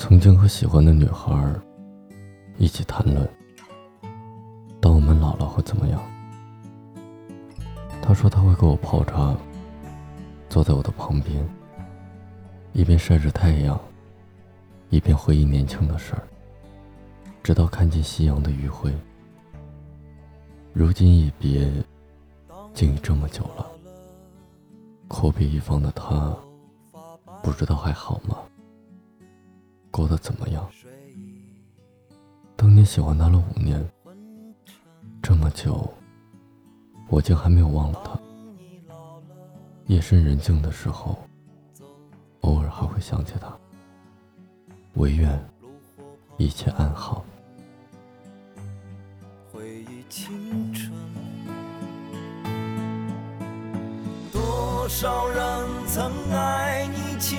曾经和喜欢的女孩一起谈论，当我们老了会怎么样？他说他会给我泡茶，坐在我的旁边，一边晒着太阳，一边回忆年轻的事儿，直到看见夕阳的余晖。如今一别，竟已这么久了，阔别一方的他，不知道还好吗？过得怎么样？当年喜欢他了五年，这么久，我竟还没有忘了他。夜深人静的时候，偶尔还会想起他。唯愿一切安好。回忆青春，多少人曾爱你情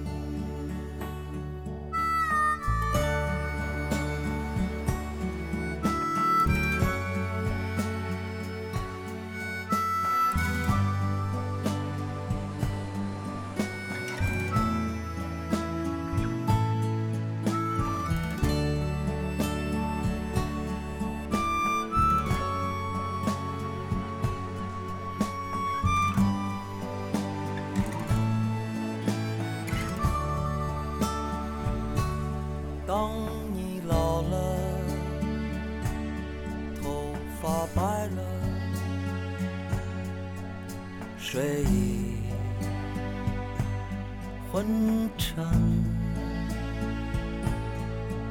发白了，睡意昏沉。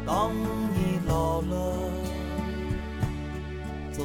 当你老了，走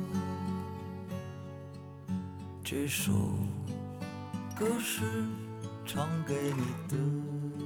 这首歌是唱给你的。